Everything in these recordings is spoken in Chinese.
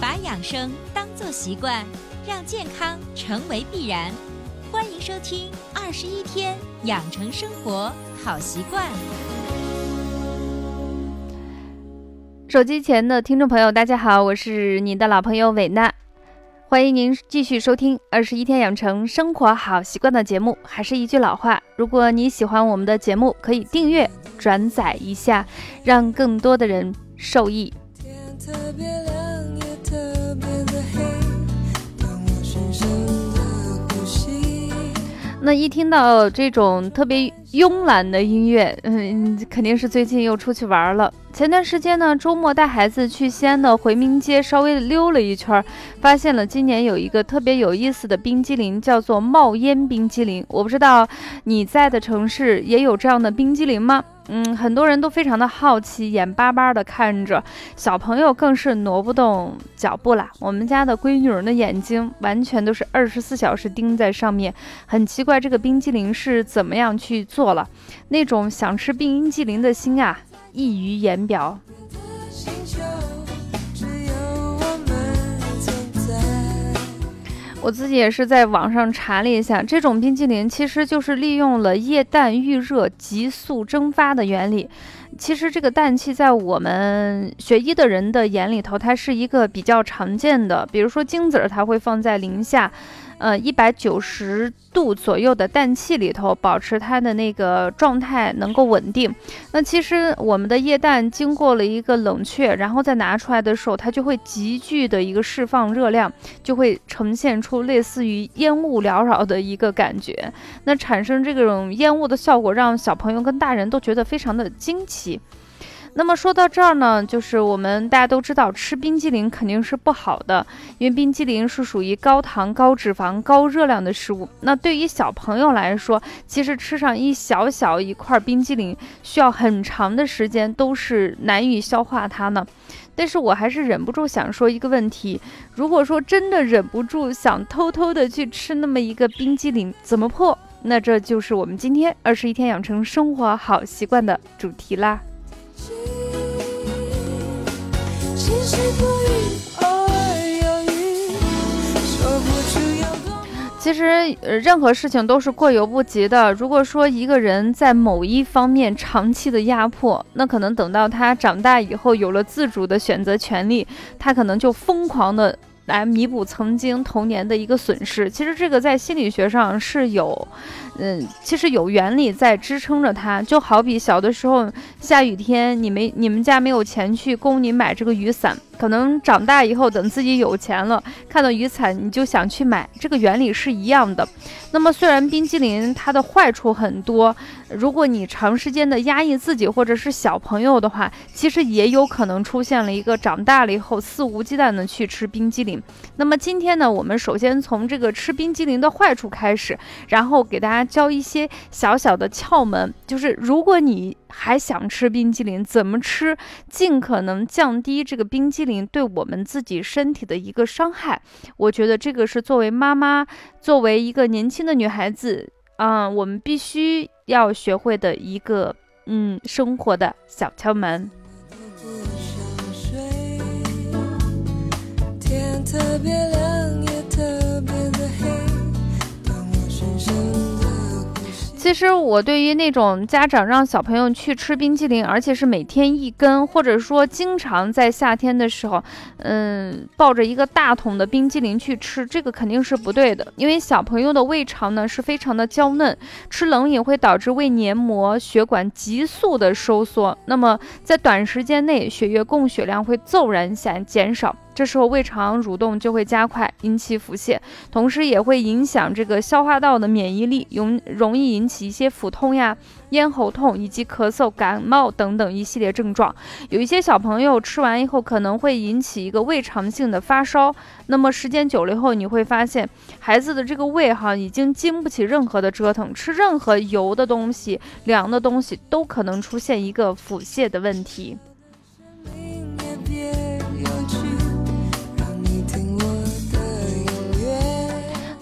把养生当作习惯，让健康成为必然。欢迎收听《二十一天养成生活好习惯》。手机前的听众朋友，大家好，我是您的老朋友伟娜，欢迎您继续收听《二十一天养成生活好习惯》的节目。还是一句老话，如果你喜欢我们的节目，可以订阅、转载一下，让更多的人受益。那一听到这种特别慵懒的音乐，嗯，肯定是最近又出去玩了。前段时间呢，周末带孩子去西安的回民街稍微溜了一圈，发现了今年有一个特别有意思的冰激凌，叫做冒烟冰激凌。我不知道你在的城市也有这样的冰激凌吗？嗯，很多人都非常的好奇，眼巴巴的看着，小朋友更是挪不动脚步啦。我们家的闺女儿的眼睛完全都是二十四小时盯在上面，很奇怪这个冰激凌是怎么样去做了，那种想吃冰激凌的心啊。溢于言表。我自己也是在网上查了一下，这种冰激凌其实就是利用了液氮预热急速蒸发的原理。其实这个氮气在我们学医的人的眼里头，它是一个比较常见的。比如说精子儿，它会放在零下。呃，一百九十度左右的氮气里头，保持它的那个状态能够稳定。那其实我们的液氮经过了一个冷却，然后再拿出来的时候，它就会急剧的一个释放热量，就会呈现出类似于烟雾缭绕的一个感觉。那产生这种烟雾的效果，让小朋友跟大人都觉得非常的惊奇。那么说到这儿呢，就是我们大家都知道，吃冰激凌肯定是不好的，因为冰激凌是属于高糖、高脂肪、高热量的食物。那对于小朋友来说，其实吃上一小小一块冰激凌，需要很长的时间，都是难以消化它呢。但是我还是忍不住想说一个问题：如果说真的忍不住想偷偷的去吃那么一个冰激凌，怎么破？那这就是我们今天二十一天养成生活好习惯的主题啦。其实，任何事情都是过犹不及的。如果说一个人在某一方面长期的压迫，那可能等到他长大以后有了自主的选择权利，他可能就疯狂的。来弥补曾经童年的一个损失，其实这个在心理学上是有，嗯，其实有原理在支撑着它。就好比小的时候下雨天，你没你们家没有钱去供你买这个雨伞，可能长大以后等自己有钱了，看到雨伞你就想去买，这个原理是一样的。那么虽然冰激凌它的坏处很多。如果你长时间的压抑自己，或者是小朋友的话，其实也有可能出现了一个长大了以后肆无忌惮的去吃冰激凌。那么今天呢，我们首先从这个吃冰激凌的坏处开始，然后给大家教一些小小的窍门，就是如果你还想吃冰激凌，怎么吃，尽可能降低这个冰激凌对我们自己身体的一个伤害。我觉得这个是作为妈妈，作为一个年轻的女孩子。嗯，我们必须要学会的一个嗯生活的小窍门。天特别亮，其实我对于那种家长让小朋友去吃冰激凌，而且是每天一根，或者说经常在夏天的时候，嗯，抱着一个大桶的冰激凌去吃，这个肯定是不对的。因为小朋友的胃肠呢是非常的娇嫩，吃冷饮会导致胃黏膜血管急速的收缩，那么在短时间内血液供血量会骤然减减少。这时候胃肠蠕动就会加快，引起腹泻，同时也会影响这个消化道的免疫力，容容易引起一些腹痛呀、咽喉痛以及咳嗽、感冒等等一系列症状。有一些小朋友吃完以后可能会引起一个胃肠性的发烧，那么时间久了以后，你会发现孩子的这个胃哈已经经不起任何的折腾，吃任何油的东西、凉的东西都可能出现一个腹泻的问题。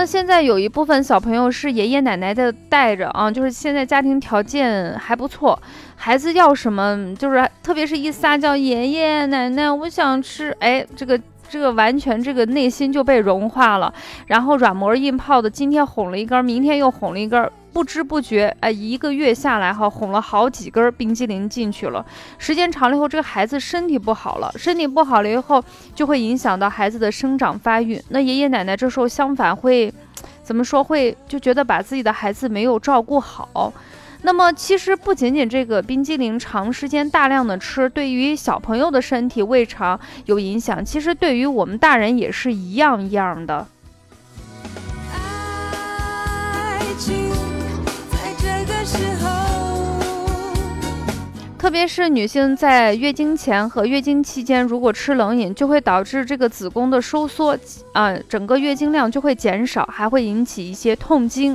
那现在有一部分小朋友是爷爷奶奶的带着啊，就是现在家庭条件还不错，孩子要什么就是，特别是一撒娇，爷爷奶奶我想吃，哎，这个这个完全这个内心就被融化了，然后软磨硬泡的，今天哄了一根，明天又哄了一根，不知不觉，哎，一个月下来哈，哄了好几根冰激凌进去了。时间长了以后，这个孩子身体不好了，身体不好了以后，就会影响到孩子的生长发育。那爷爷奶奶这时候相反会，怎么说？会就觉得把自己的孩子没有照顾好。那么其实不仅仅这个冰激凌长时间大量的吃，对于小朋友的身体胃肠有影响，其实对于我们大人也是一样一样的。在这个时候特别是女性在月经前和月经期间，如果吃冷饮，就会导致这个子宫的收缩，啊，整个月经量就会减少，还会引起一些痛经。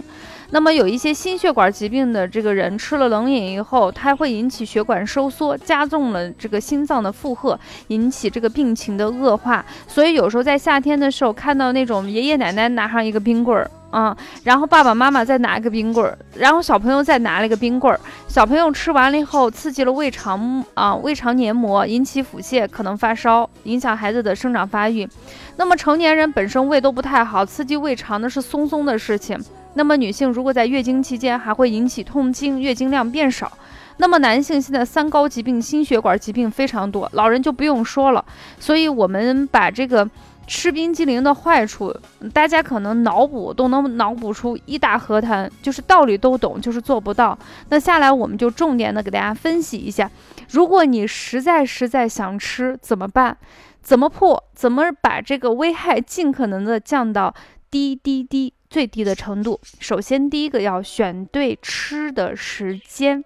那么有一些心血管疾病的这个人吃了冷饮以后，它会引起血管收缩，加重了这个心脏的负荷，引起这个病情的恶化。所以有时候在夏天的时候，看到那种爷爷奶奶拿上一个冰棍儿。嗯，然后爸爸妈妈再拿一个冰棍儿，然后小朋友再拿了一个冰棍儿。小朋友吃完了以后，刺激了胃肠啊，胃肠黏膜，引起腹泻，可能发烧，影响孩子的生长发育。那么成年人本身胃都不太好，刺激胃肠呢是松松的事情。那么女性如果在月经期间还会引起痛经，月经量变少。那么男性现在三高疾病、心血管疾病非常多，老人就不用说了。所以我们把这个。吃冰激凌的坏处，大家可能脑补都能脑补出一大河滩，就是道理都懂，就是做不到。那下来我们就重点的给大家分析一下，如果你实在实在想吃怎么办？怎么破？怎么把这个危害尽可能的降到低低低最低的程度？首先第一个要选对吃的时间。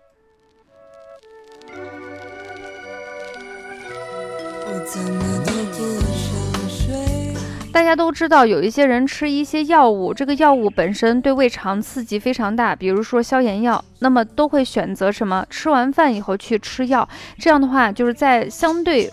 大家都知道，有一些人吃一些药物，这个药物本身对胃肠刺激非常大，比如说消炎药，那么都会选择什么？吃完饭以后去吃药，这样的话就是在相对。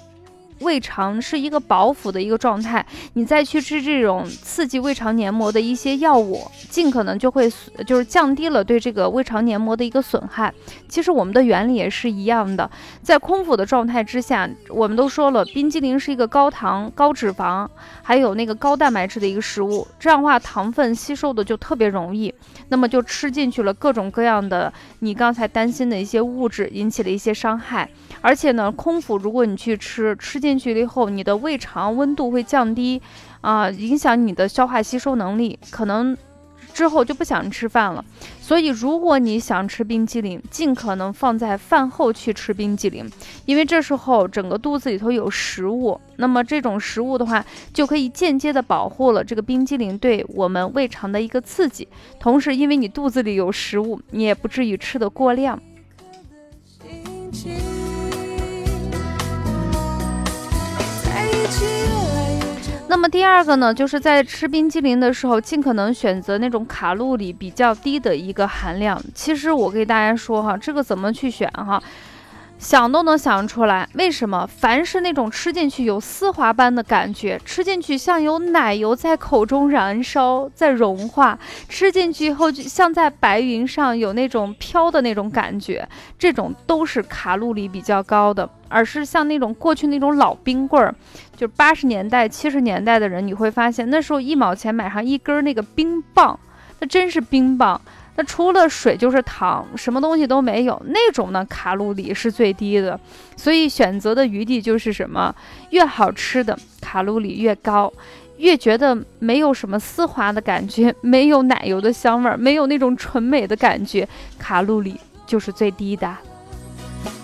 胃肠是一个饱腹的一个状态，你再去吃这种刺激胃肠黏膜的一些药物，尽可能就会就是降低了对这个胃肠黏膜的一个损害。其实我们的原理也是一样的，在空腹的状态之下，我们都说了，冰激凌是一个高糖、高脂肪，还有那个高蛋白质的一个食物，这样的话糖分吸收的就特别容易，那么就吃进去了各种各样的你刚才担心的一些物质，引起了一些伤害。而且呢，空腹如果你去吃，吃进去了以后，你的胃肠温度会降低，啊，影响你的消化吸收能力，可能之后就不想吃饭了。所以，如果你想吃冰激凌，尽可能放在饭后去吃冰激凌，因为这时候整个肚子里头有食物，那么这种食物的话，就可以间接的保护了这个冰激凌对我们胃肠的一个刺激，同时因为你肚子里有食物，你也不至于吃的过量。那么第二个呢，就是在吃冰激凌的时候，尽可能选择那种卡路里比较低的一个含量。其实我给大家说哈，这个怎么去选哈？想都能想出来，为什么？凡是那种吃进去有丝滑般的感觉，吃进去像有奶油在口中燃烧、在融化，吃进去以后就像在白云上有那种飘的那种感觉，这种都是卡路里比较高的。而是像那种过去那种老冰棍儿，就八十年代、七十年代的人，你会发现那时候一毛钱买上一根那个冰棒，那真是冰棒。那除了水就是糖，什么东西都没有。那种呢，卡路里是最低的，所以选择的余地就是什么？越好吃的卡路里越高，越觉得没有什么丝滑的感觉，没有奶油的香味儿，没有那种纯美的感觉，卡路里就是最低的。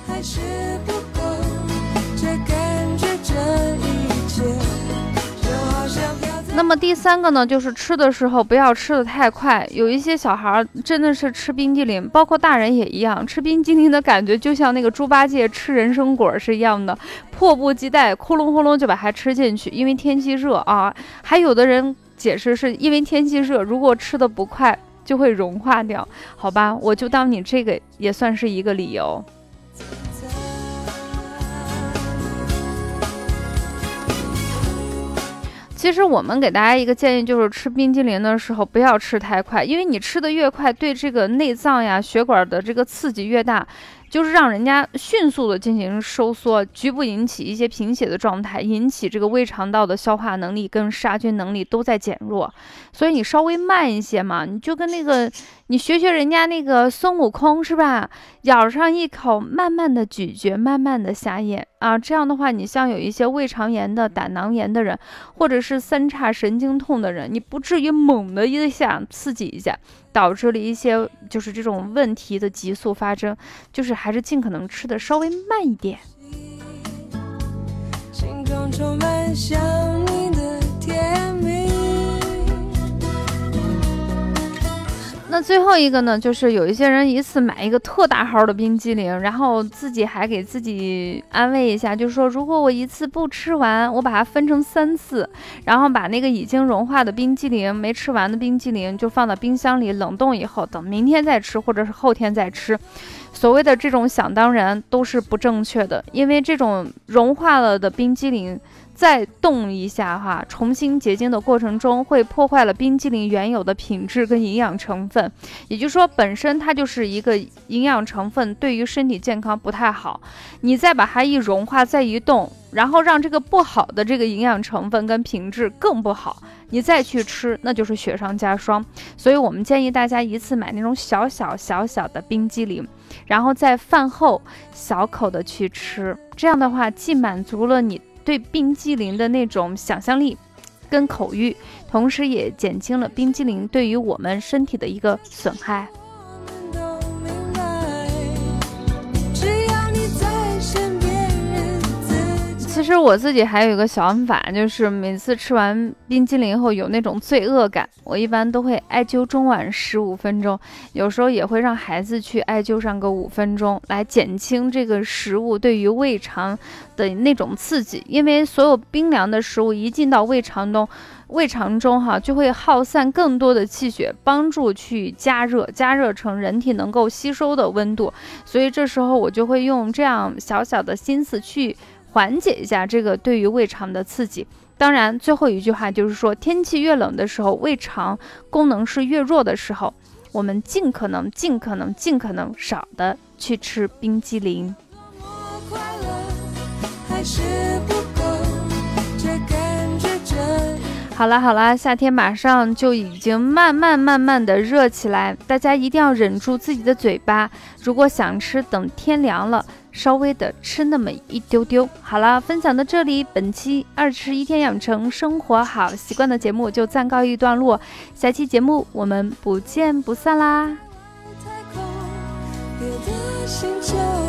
还是不那么第三个呢，就是吃的时候不要吃的太快。有一些小孩真的是吃冰激凌，包括大人也一样，吃冰激凌的感觉就像那个猪八戒吃人参果是一样的，迫不及待，窟隆窟隆就把它吃进去。因为天气热啊，还有的人解释是因为天气热，如果吃的不快就会融化掉。好吧，我就当你这个也算是一个理由。其实我们给大家一个建议，就是吃冰激凌的时候不要吃太快，因为你吃的越快，对这个内脏呀、血管的这个刺激越大。就是让人家迅速的进行收缩，局部引起一些贫血的状态，引起这个胃肠道的消化能力跟杀菌能力都在减弱。所以你稍微慢一些嘛，你就跟那个你学学人家那个孙悟空是吧？咬上一口，慢慢的咀嚼，慢慢的下咽啊。这样的话，你像有一些胃肠炎的、胆囊炎的人，或者是三叉神经痛的人，你不至于猛的一下刺激一下。导致了一些就是这种问题的急速发生，就是还是尽可能吃的稍微慢一点。心中充满想那最后一个呢，就是有一些人一次买一个特大号的冰激凌，然后自己还给自己安慰一下，就是说如果我一次不吃完，我把它分成三次，然后把那个已经融化的冰激凌、没吃完的冰激凌就放到冰箱里冷冻以后，等明天再吃或者是后天再吃。所谓的这种想当然都是不正确的，因为这种融化了的冰激凌。再冻一下哈，重新结晶的过程中会破坏了冰激凌原有的品质跟营养成分，也就是说本身它就是一个营养成分，对于身体健康不太好。你再把它一融化，再一冻，然后让这个不好的这个营养成分跟品质更不好，你再去吃，那就是雪上加霜。所以我们建议大家一次买那种小小小小的冰激凌，然后在饭后小口的去吃，这样的话既满足了你。对冰激凌的那种想象力跟口欲，同时也减轻了冰激凌对于我们身体的一个损害。其实我自己还有一个想法，就是每次吃完冰激凌后有那种罪恶感，我一般都会艾灸中脘十五分钟，有时候也会让孩子去艾灸上个五分钟，来减轻这个食物对于胃肠的那种刺激。因为所有冰凉的食物一进到胃肠中，胃肠中哈就会耗散更多的气血，帮助去加热，加热成人体能够吸收的温度。所以这时候我就会用这样小小的心思去。缓解一下这个对于胃肠的刺激。当然，最后一句话就是说，天气越冷的时候，胃肠功能是越弱的时候，我们尽可能、尽可能、尽可能少的去吃冰激凌。好啦好啦，夏天马上就已经慢慢慢慢的热起来，大家一定要忍住自己的嘴巴。如果想吃，等天凉了。稍微的吃那么一丢丢，好了，分享到这里，本期二十一天养成生活好习惯的节目就暂告一段落，下期节目我们不见不散啦。别的